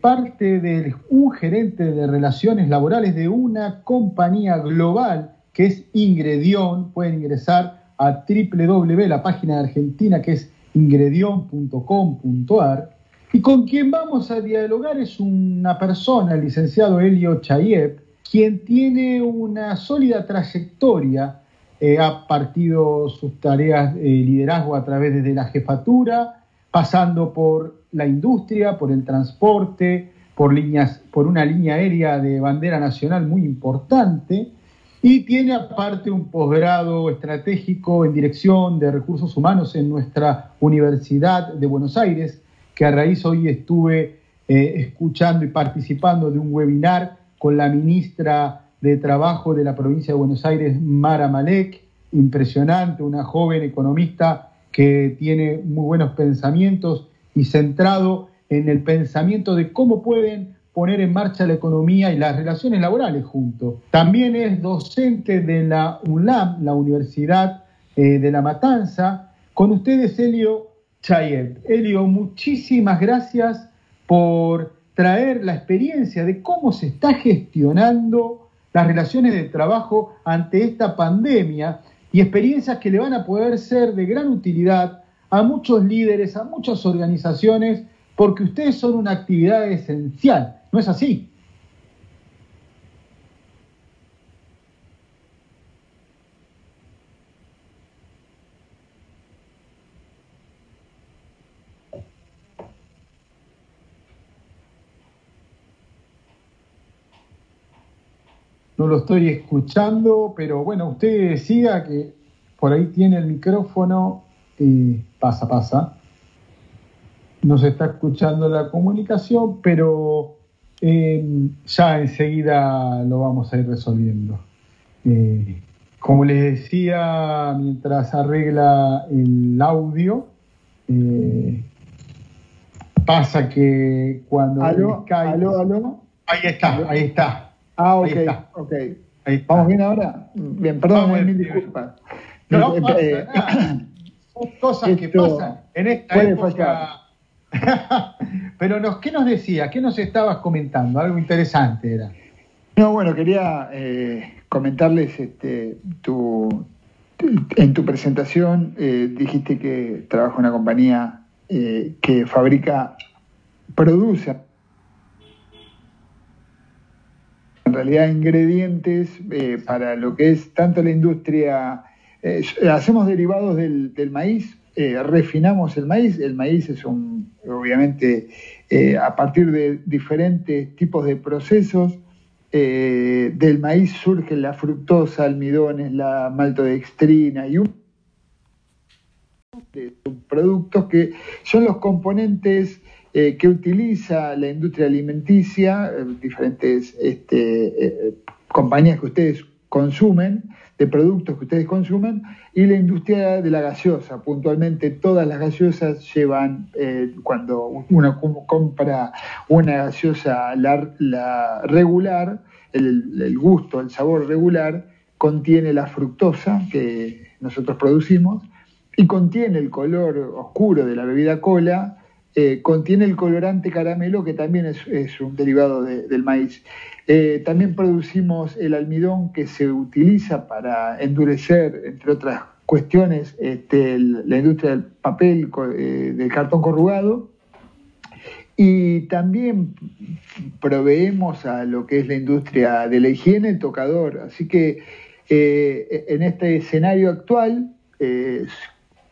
parte de un gerente de relaciones laborales de una compañía global que es Ingredion. Pueden ingresar a www, la página de Argentina que es ingredion.com.ar. Y con quien vamos a dialogar es una persona, el licenciado Elio Chayev, quien tiene una sólida trayectoria, eh, ha partido sus tareas de liderazgo a través de la jefatura, pasando por la industria, por el transporte, por, líneas, por una línea aérea de bandera nacional muy importante, y tiene aparte un posgrado estratégico en dirección de recursos humanos en nuestra Universidad de Buenos Aires, que a raíz hoy estuve eh, escuchando y participando de un webinar con la ministra de Trabajo de la provincia de Buenos Aires, Mara Malek, impresionante, una joven economista que tiene muy buenos pensamientos y centrado en el pensamiento de cómo pueden poner en marcha la economía y las relaciones laborales juntos. También es docente de la UNLAM, la Universidad eh, de La Matanza. Con ustedes, Elio Chayet. Elio, muchísimas gracias por traer la experiencia de cómo se está gestionando las relaciones de trabajo ante esta pandemia y experiencias que le van a poder ser de gran utilidad a muchos líderes, a muchas organizaciones, porque ustedes son una actividad esencial ¿No es así? No lo estoy escuchando, pero bueno, usted decía que por ahí tiene el micrófono pasa, pasa. No se está escuchando la comunicación, pero eh, ya enseguida lo vamos a ir resolviendo. Eh, como les decía, mientras arregla el audio, eh, pasa que cuando ¿Aló? ¿Aló, aló? Ahí está, ahí está. Ah, ok, ok. ¿Vamos bien ahora? Bien, perdón, mil disculpas. No, no Son cosas que pasan en esta época. Pero nos, ¿qué nos decía? ¿Qué nos estabas comentando? Algo interesante era. No, bueno, quería eh, comentarles este, tu, en tu presentación eh, dijiste que trabaja en una compañía eh, que fabrica, produce en realidad ingredientes para lo que es tanto la industria, hacemos derivados del, maíz, eh, refinamos el maíz. El maíz es un, obviamente, eh, a partir de diferentes tipos de procesos, eh, del maíz surge la fructosa, almidones, la maltodextrina y un de productos que son los componentes que utiliza la industria alimenticia, diferentes este, compañías que ustedes consumen, de productos que ustedes consumen, y la industria de la gaseosa. Puntualmente todas las gaseosas llevan, eh, cuando uno compra una gaseosa la, regular, el, gusto, el sabor regular, contiene la fructosa que nosotros producimos y contiene el color oscuro de la bebida cola, eh, contiene el colorante caramelo que también es, un derivado del maíz. Eh, también producimos el almidón que se utiliza para endurecer, entre otras cuestiones, este, la industria del papel, eh, del cartón corrugado. Y también proveemos a lo que es la industria de la higiene, el tocador. Así que eh, en este escenario actual,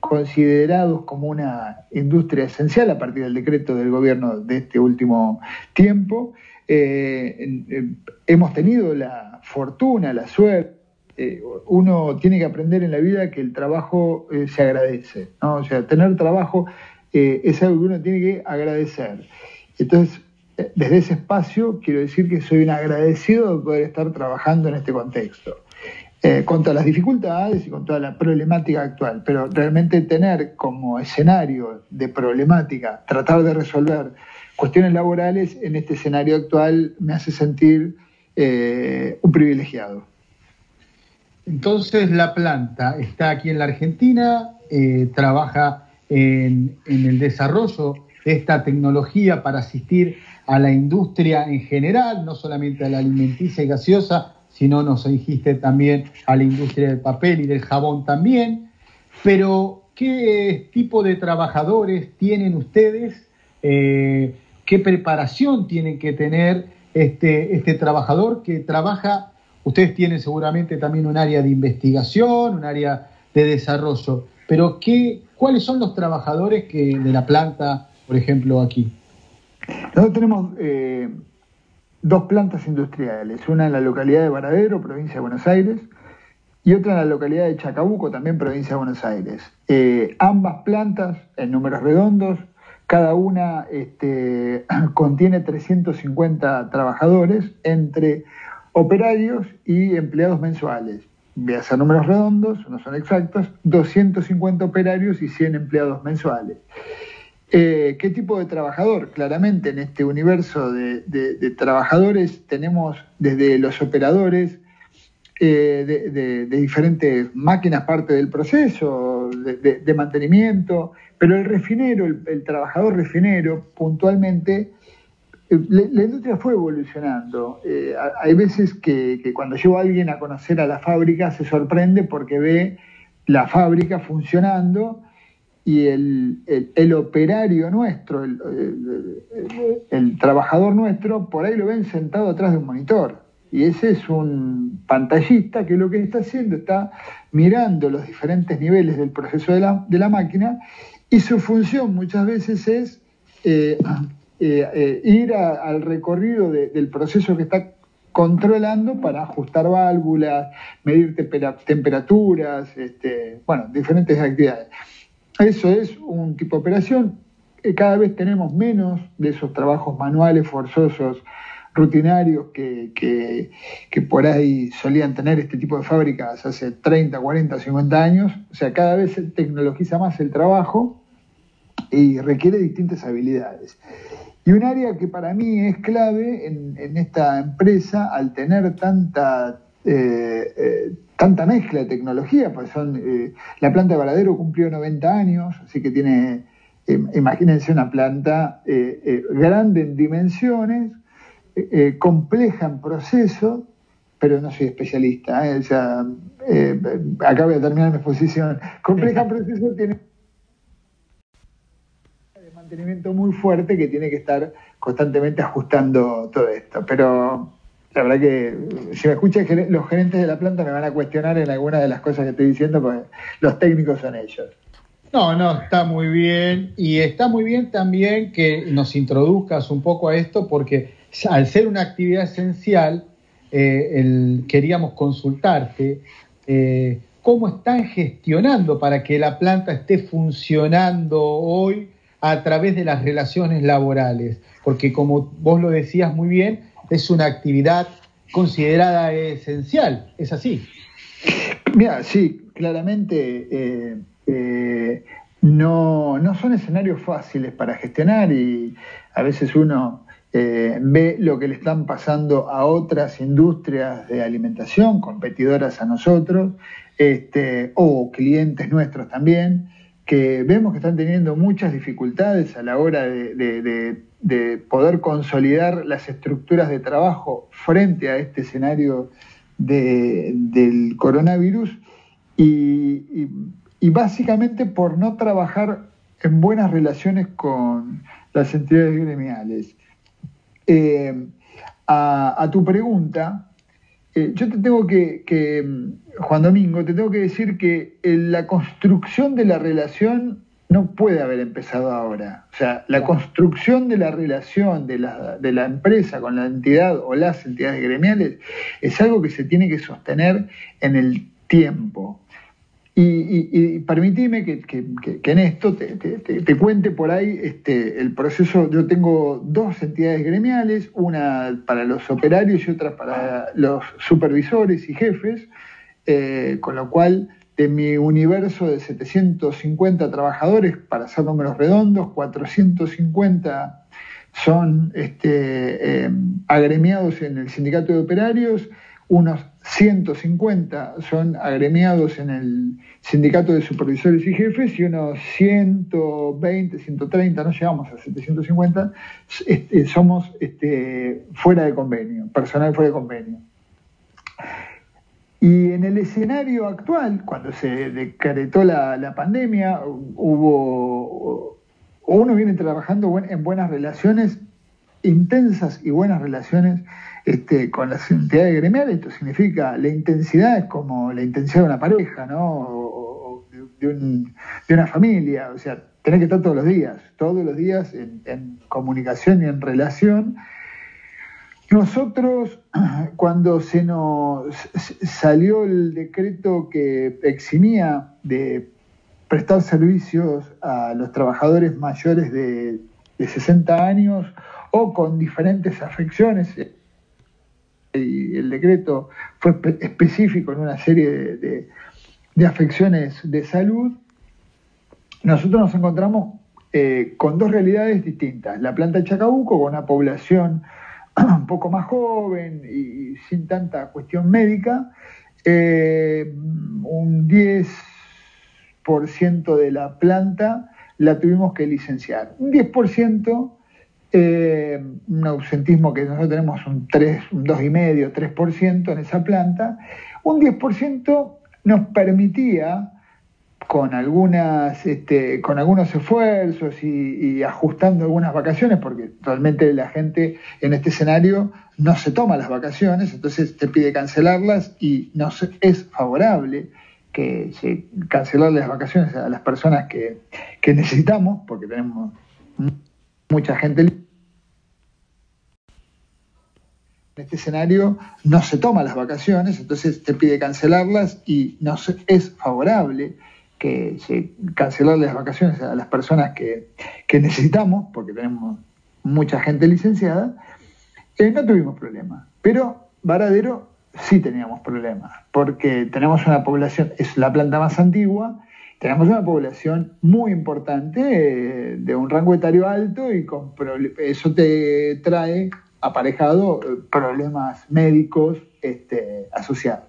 considerados como una industria esencial a partir del decreto del gobierno de este último tiempo, eh, hemos tenido la fortuna, la suerte. Eh, uno tiene que aprender en la vida que el trabajo eh, se agradece, O sea, tener trabajo es algo que uno tiene que agradecer. Entonces, desde ese espacio quiero decir que soy un agradecido de poder estar trabajando en este contexto. Con todas las dificultades y con toda la problemática actual, pero realmente tener como escenario de problemática, tratar de resolver cuestiones laborales en este escenario actual me hace sentir eh, un privilegiado. Entonces la planta está aquí en la Argentina, eh, trabaja en, el desarrollo de esta tecnología para asistir a la industria en general, no solamente a la alimenticia y gaseosa, sino nos dijiste también a la industria del papel y del jabón también. Pero, ¿qué tipo de trabajadores tienen ustedes? Eh, ¿Qué preparación tiene que tener este, este trabajador que trabaja? Ustedes tienen seguramente también un área de investigación, un área de desarrollo, pero ¿qué, ¿cuáles son los trabajadores que, de la planta, por ejemplo, aquí? Nosotros tenemos eh, dos plantas industriales, una en la localidad de Varadero, provincia de Buenos Aires, y otra en la localidad de Chacabuco, también provincia de Buenos Aires. Eh, ambas plantas, en números redondos, cada una este, contiene 350 trabajadores entre operarios y empleados mensuales. Voy a hacer números redondos, no son exactos, 250 operarios y 100 empleados mensuales. Eh, ¿Qué tipo de trabajador? Claramente en este universo de, trabajadores tenemos desde los operadores eh, de, diferentes máquinas parte del proceso, de, mantenimiento, pero el refinero, el, trabajador refinero, puntualmente, eh, la, industria fue evolucionando. hay veces que, que cuando llevo a alguien a conocer a la fábrica se sorprende porque ve la fábrica funcionando y el, operario nuestro, el, trabajador nuestro, por ahí lo ven sentado atrás de un monitor. Y ese es un pantallista que lo que está haciendo está mirando los diferentes niveles del proceso de la, máquina y su función muchas veces es eh, eh, eh, ir al recorrido del proceso que está controlando para ajustar válvulas, medir temperaturas, este, bueno, diferentes actividades. Eso es un tipo de operación. Cada vez tenemos menos de esos trabajos manuales forzosos, rutinarios que, que, por ahí solían tener este tipo de fábricas hace 30, 40, 50 años. O sea, cada vez se tecnologiza más el trabajo y requiere distintas habilidades. Y un área que para mí es clave en, esta empresa, al tener tanta eh, eh, tanta mezcla de tecnología, pues son, eh, la planta de Varadero cumplió 90 años, así que tiene, imagínense una planta grande en dimensiones, compleja en proceso, pero no soy especialista, o sea, acabo de terminar mi exposición, compleja en proceso tiene de mantenimiento muy fuerte que tiene que estar constantemente ajustando todo esto, pero la verdad que si me escuchan los gerentes de la planta me van a cuestionar en alguna de las cosas que estoy diciendo, porque los técnicos son ellos. No, no, está muy bien. Y está muy bien también que nos introduzcas un poco a esto, porque al ser una actividad esencial, eh, queríamos consultarte eh, cómo están gestionando para que la planta esté funcionando hoy a través de las relaciones laborales. Porque como vos lo decías muy bien, es una actividad considerada esencial, ¿es así? Mira, sí, claramente eh, eh, no, son escenarios fáciles para gestionar y a veces uno eh, ve lo que le están pasando a otras industrias de alimentación, competidoras a nosotros, este, o clientes nuestros también, que vemos que están teniendo muchas dificultades a la hora de de poder consolidar las estructuras de trabajo frente a este escenario del coronavirus y, básicamente por no trabajar en buenas relaciones con las entidades gremiales. Eh, a, tu pregunta, eh, yo te tengo que, Juan Domingo, te tengo que decir que la construcción de la relación no puede haber empezado ahora. O sea, la construcción de la relación de la, de la, empresa con la entidad o las entidades gremiales es algo que se tiene que sostener en el tiempo. Y, y, permitime que, en esto te, cuente por ahí este, el proceso. Yo tengo dos entidades gremiales, una para los operarios y otra para los supervisores y jefes, eh, con lo cual de mi universo de 750 trabajadores, para hacer números redondos, 450 son este, em, agremiados en el sindicato de operarios, unos 150 son agremiados en el sindicato de supervisores y jefes y unos 120, 130, no llegamos a 750, este, somos este, fuera de convenio, personal fuera de convenio. Y en el escenario actual, cuando se decretó la, pandemia, hubo, uno viene trabajando en buenas relaciones, intensas y buenas relaciones este, con las entidades gremiales, esto significa la intensidad es como la intensidad de una pareja, ¿no? O, de, una familia, o sea, tenés que estar todos los días, todos los días en, comunicación y en relación. Nosotros, cuando se nos salió el decreto que eximía de prestar servicios a los trabajadores mayores de, de 60 años o con diferentes afecciones, y el decreto fue específico en una serie de, afecciones de salud, nosotros nos encontramos eh, con dos realidades distintas. La planta de Chacabuco, con una población un poco más joven y, sin tanta cuestión médica, eh, un 10% de la planta la tuvimos que licenciar. Un 10% eh, un ausentismo que nosotros tenemos un 3, un 2,5, 3% en esa planta, un 10% nos permitía con algunas este, con algunos esfuerzos y, ajustando algunas vacaciones, porque realmente la gente en este escenario no se toma las vacaciones, entonces te pide cancelarlas y nos es favorable que cancelar las vacaciones a las personas que, que necesitamos, porque tenemos mucha gente en este escenario no se toma las vacaciones, entonces te pide cancelarlas y nos es favorable que se cancelar las vacaciones a las personas que, necesitamos, porque tenemos mucha gente licenciada, eh, no tuvimos problema. Pero Varadero sí teníamos problemas, porque tenemos una población, es la planta más antigua, tenemos una población muy importante, eh, de un rango etario alto y eso te trae aparejado eh, problemas médicos este, asociados.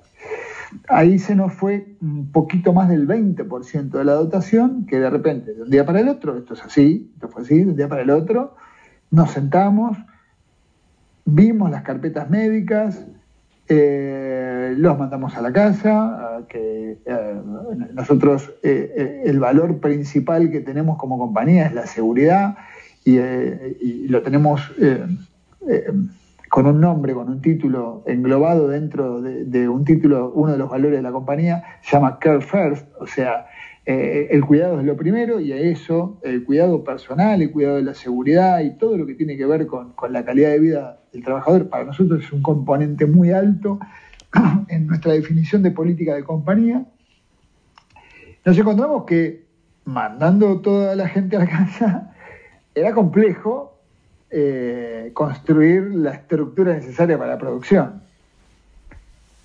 Ahí se nos fue un poquito más del 20% de la dotación, que de repente, de un día para el otro, esto es así, esto fue así, de un día para el otro, nos sentamos, vimos las carpetas médicas, eh, los mandamos a la casa, que eh, nosotros eh, el valor principal que tenemos como compañía es la seguridad y, lo tenemos con un nombre, con un título englobado dentro de, un título, uno de los valores de la compañía, se llama Care First, o sea, el cuidado es lo primero y a eso el cuidado personal, el cuidado de la seguridad y todo lo que tiene que ver con, con la calidad de vida del trabajador, para nosotros es un componente muy alto en nuestra definición de política de compañía, nos encontramos que mandando toda la gente a la casa era complejo eh, construir la estructura necesaria para la producción.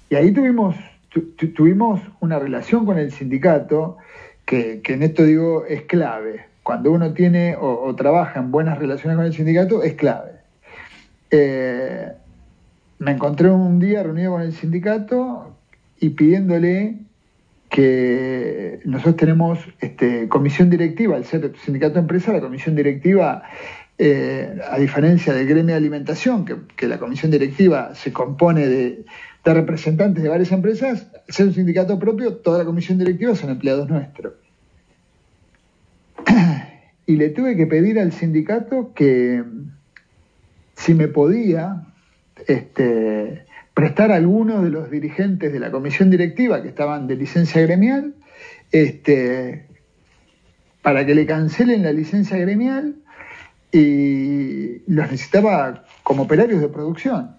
Y ahí tuvimos, tuvimos una relación con el sindicato que, en esto digo es clave. Cuando uno tiene o, trabaja en buenas relaciones con el sindicato es clave. Eh, me encontré un día reunido con el sindicato y pidiéndole que nosotros tenemos este, comisión directiva, al ser sindicato de empresa, la comisión directiva, eh, a diferencia del gremio de alimentación, que, la comisión directiva se compone de, representantes de varias empresas, al ser un sindicato propio, toda la comisión directiva son empleados nuestros. Y le tuve que pedir al sindicato que si me podía este, prestar a algunos de los dirigentes de la comisión directiva que estaban de licencia gremial, este, para que le cancelen la licencia gremial y los necesitaba como operarios de producción.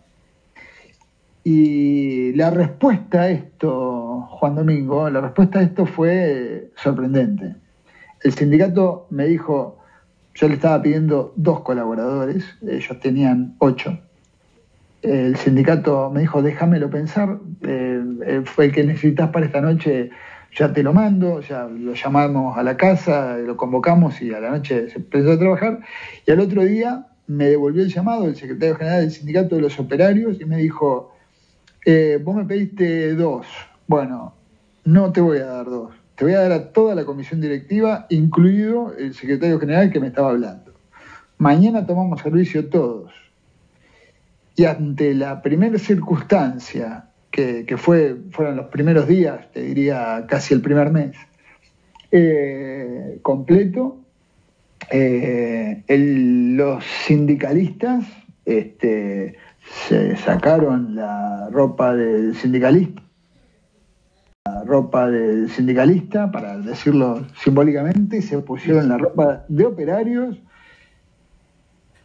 Y la respuesta a esto, Juan Domingo, la respuesta a esto fue sorprendente. El sindicato me dijo, yo le estaba pidiendo dos colaboradores, ellos tenían ocho, el sindicato me dijo, déjamelo pensar, eh, eh, fue el que necesitas para esta noche, ya te lo mando, ya lo llamamos a la casa, lo convocamos y a la noche se empezó a trabajar. Y al otro día me devolvió el llamado el secretario general del sindicato de los operarios y me dijo, Eh, vos me pediste dos. Bueno, no te voy a dar dos. Te voy a dar a toda la comisión directiva, incluido el secretario general que me estaba hablando. Mañana tomamos servicio todos. Y ante la primera circunstancia, que, fue, fueron los primeros días, te diría casi el primer mes, eh, completo, eh, los sindicalistas este, se sacaron la ropa del sindicalista, la ropa del sindicalista, para decirlo simbólicamente, y se pusieron la ropa de operarios,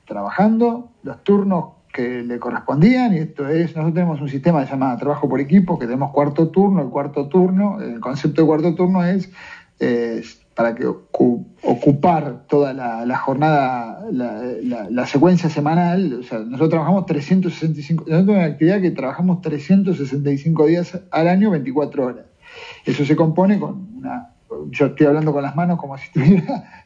trabajando los turnos que le correspondían, y esto es, nosotros tenemos un sistema que se llama trabajo por equipo, que tenemos cuarto turno, el cuarto turno, el concepto de cuarto turno es para que ocupar toda la, jornada, la, secuencia semanal, o sea, nosotros trabajamos 365, nosotros tenemos una actividad que trabajamos 365 días al año, 24 horas. Eso se compone con una, yo estoy hablando con las manos como si estuviera,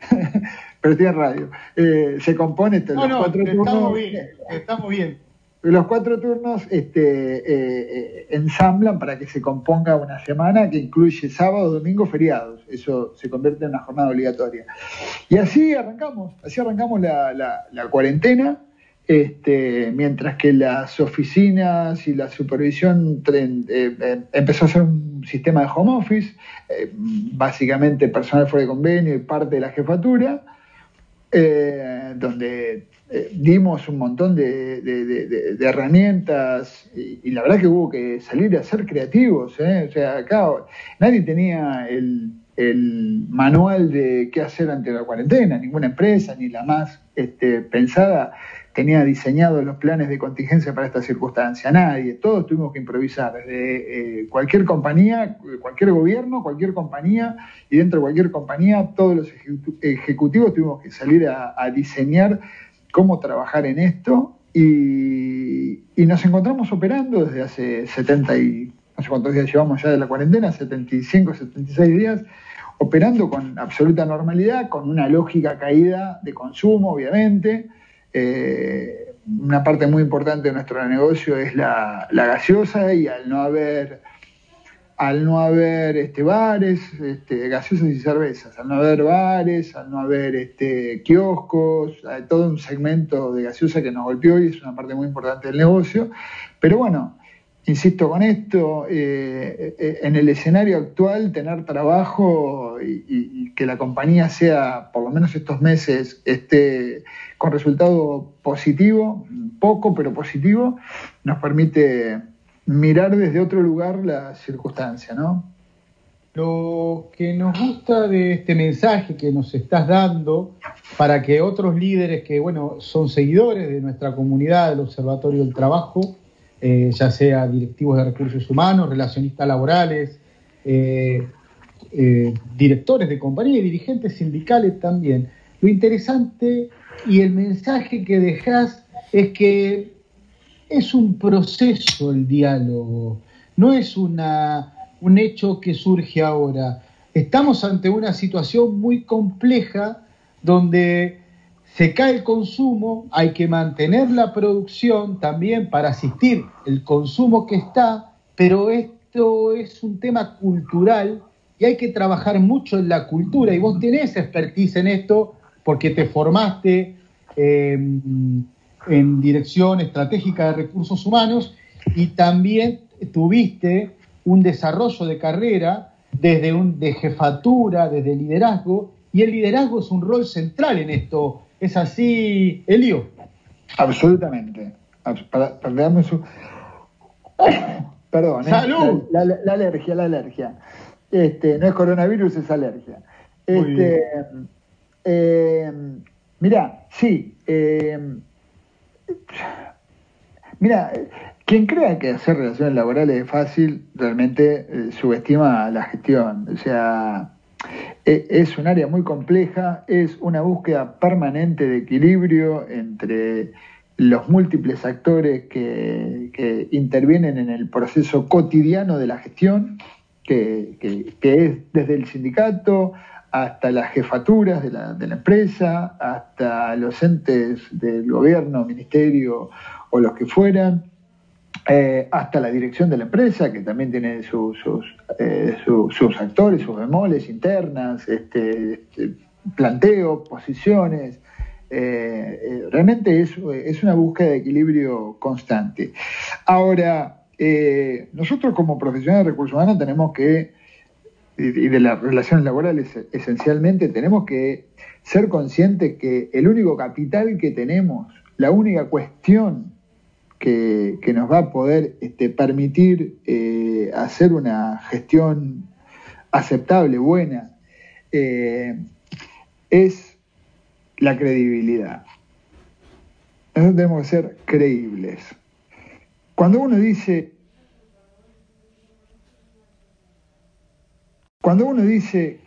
pero estoy en radio, eh, se compone no, los no, cuatro estamos Bien, estamos bien los cuatro turnos este, eh, eh, ensamblan para que se componga una semana que incluye sábado, domingo, feriados. Eso se convierte en una jornada obligatoria. Y así arrancamos, así arrancamos la, cuarentena, este, mientras que las oficinas y la supervisión eh, empezó a ser un sistema de home office, básicamente personal fuera de convenio y parte de la jefatura, donde eh, dimos un montón de, herramientas y, la verdad que hubo que salir a ser creativos. ¿eh? O sea, acá nadie tenía el, manual de qué hacer ante la cuarentena, ninguna empresa, ni la más este, pensada tenía diseñado los planes de contingencia para esta circunstancia. Nadie, todos tuvimos que improvisar, desde eh, cualquier compañía, cualquier gobierno, cualquier compañía, y dentro de cualquier compañía, todos los ejecutivos tuvimos que salir a diseñar cómo trabajar en esto y, nos encontramos operando desde hace 70 y no sé cuántos días llevamos ya de la cuarentena, 75, 76 días, operando con absoluta normalidad, con una lógica caída de consumo, obviamente. Eh, una parte muy importante de nuestro negocio es la, gaseosa y al no haber al no haber este, bares, este, gaseosas y cervezas, al no haber bares, al no haber este, kioscos, todo un segmento de gaseosa que nos golpeó y es una parte muy importante del negocio. Pero bueno, insisto con esto, eh, eh, en el escenario actual, tener trabajo y, y, que la compañía sea, por lo menos estos meses, esté con resultado positivo, poco pero positivo, nos permite mirar desde otro lugar la circunstancia, ¿no? Lo que nos gusta de este mensaje que nos estás dando para que otros líderes que, bueno, son seguidores de nuestra comunidad, del Observatorio del Trabajo, eh, ya sea directivos de recursos humanos, relacionistas laborales, eh, eh, directores de compañía y dirigentes sindicales también. Lo interesante y el mensaje que dejas es que es un proceso el diálogo, no es una, un hecho que surge ahora. Estamos ante una situación muy compleja donde se cae el consumo, hay que mantener la producción también para asistir el consumo que está, pero esto es un tema cultural y hay que trabajar mucho en la cultura y vos tenés expertise en esto porque te formaste. Eh, en dirección estratégica de recursos humanos y también tuviste un desarrollo de carrera desde un, de jefatura, desde liderazgo, y el liderazgo es un rol central en esto. ¿Es así, Elio? Absolutamente. Perdón. ¿eh? ¡Salud! La, alergia, la alergia. Este, no es coronavirus, es alergia. Este, eh, mira, sí, eh, Mira, quien crea que hacer relaciones laborales es fácil, realmente eh, subestima la gestión. O sea, e, es un área muy compleja, es una búsqueda permanente de equilibrio entre los múltiples actores que, intervienen en el proceso cotidiano de la gestión, que, que es desde el sindicato hasta las jefaturas de la, empresa, hasta los entes del gobierno, ministerio o los que fueran, eh, hasta la dirección de la empresa, que también tiene sus, eh, sus actores, sus bemoles internas, este, este planteo, posiciones. Eh, realmente es, es, una búsqueda de equilibrio constante. Ahora, nosotros como profesionales de recursos humanos tenemos que, y de las relaciones laborales esencialmente, tenemos que ser conscientes que el único capital que tenemos, la única cuestión que, nos va a poder este, permitir eh, hacer una gestión aceptable, buena, eh, es la credibilidad. Nosotros tenemos que ser creíbles. Cuando uno dice, cuando uno dice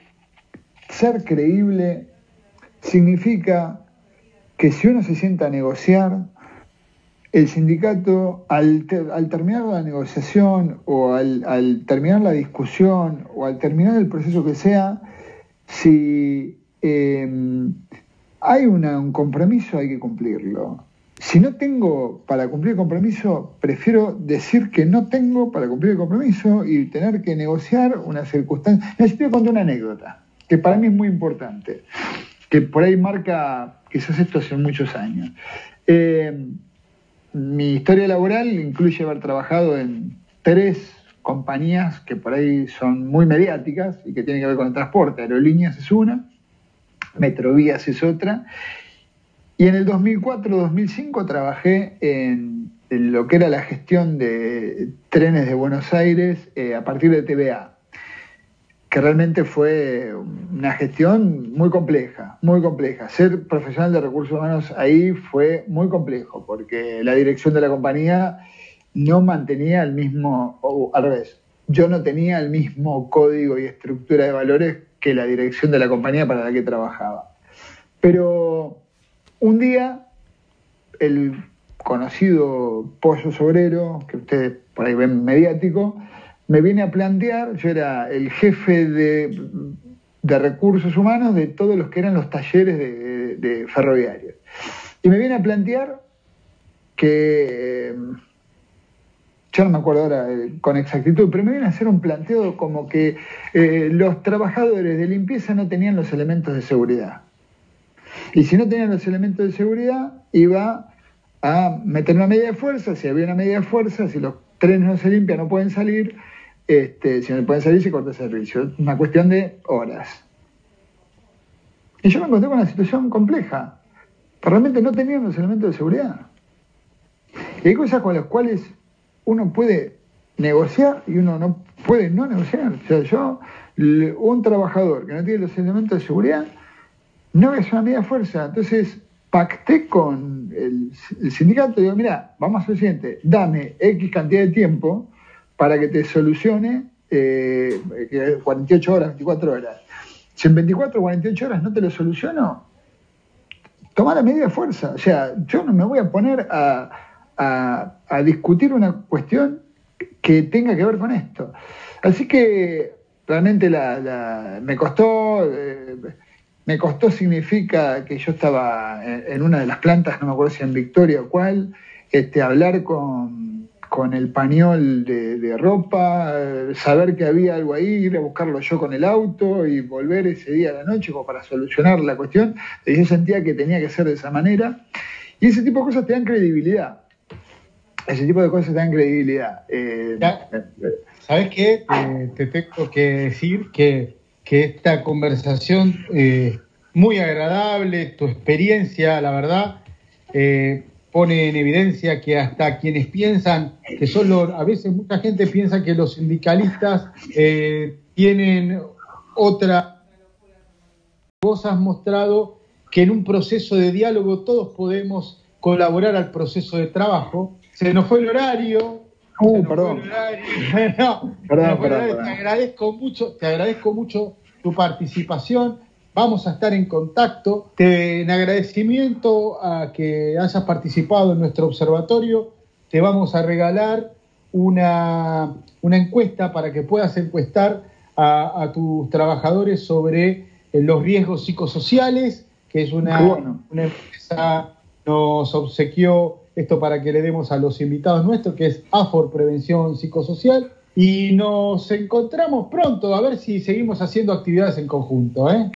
ser creíble, significa que si uno se sienta a negociar, el sindicato, al, terminar la negociación o al, terminar la discusión o al terminar el proceso que sea, si em, hay un compromiso hay que cumplirlo. Si no tengo para cumplir el compromiso, prefiero decir que no tengo para cumplir el compromiso y tener que negociar una circunstancia. Necesito contar una anécdota, que para mí es muy importante, que por ahí marca quizás esto hace muchos años. Eh, mi historia laboral incluye haber trabajado en tres compañías que por ahí son muy mediáticas y que tienen que ver con el transporte. Aerolíneas es una, Metrovías es otra. Y en el 2004-2005 trabajé en, lo que era la gestión de trenes de Buenos Aires eh, a partir de TVA que realmente fue una gestión muy compleja, muy compleja. Ser profesional de recursos humanos ahí fue muy complejo, porque la dirección de la compañía no mantenía el mismo, o al revés, yo no tenía el mismo código y estructura de valores que la dirección de la compañía para la que trabajaba. Pero un día, el conocido pollo sobrero, que ustedes por ahí ven mediático, me viene a plantear, yo era el jefe de, recursos humanos de todos los que eran los talleres de, ferroviarios. Y me viene a plantear que, yo no me acuerdo ahora eh, con exactitud, pero me viene a hacer un planteo como que eh, los trabajadores de limpieza no tenían los elementos de seguridad. Y si no tenían los elementos de seguridad, iba a meter una medida de fuerza, si había una medida de fuerza, si los trenes no se limpian, no pueden salir, este, si no pueden salir, se corta el servicio. Una cuestión de horas. Y yo me encontré con una situación compleja. Realmente no tenían los elementos de seguridad. Y hay cosas con las cuales uno puede negociar y uno no puede no negociar. O sea, yo, un trabajador que no tiene los elementos de seguridad, no a hacer una medida fuerza. Entonces, pacté con el, sindicato y digo, mira, vamos a hacer siguiente, dame X cantidad de tiempo para que te solucione eh, 48 horas, 24 horas. Si en 24 o 48 horas no te lo soluciono, toma la medida de fuerza. O sea, yo no me voy a poner a, discutir una cuestión que tenga que ver con esto. Así que realmente me costó, eh, me costó significa que yo estaba en, una de las plantas, no me acuerdo si en Victoria o cuál, este, hablar con con el pañol de, ropa, saber que había algo ahí, ir a buscarlo yo con el auto y volver ese día a la noche como para solucionar la cuestión. Y yo sentía que tenía que ser de esa manera. Y ese tipo de cosas te dan credibilidad. Ese tipo de cosas te dan credibilidad. Eh, ¿Sabes qué? te tengo que decir que, esta conversación eh, muy agradable, tu experiencia, la verdad, eh, pone en evidencia que hasta quienes piensan que solo, a veces mucha gente piensa que los sindicalistas eh, tienen otra. Vos has mostrado que en un proceso de diálogo todos podemos colaborar al proceso de trabajo. Se nos fue el horario. Uh, perdón. perdón, perdón, Te agradezco mucho, te agradezco mucho tu participación. Vamos a estar en contacto. en agradecimiento a que hayas participado en nuestro observatorio, te vamos a regalar una, encuesta para que puedas encuestar a, tus trabajadores sobre eh, los riesgos psicosociales, que es una, una empresa nos obsequió esto para que le demos a los invitados nuestros, que es AFOR Prevención Psicosocial. Y nos encontramos pronto, a ver si seguimos haciendo actividades en conjunto. ¿eh?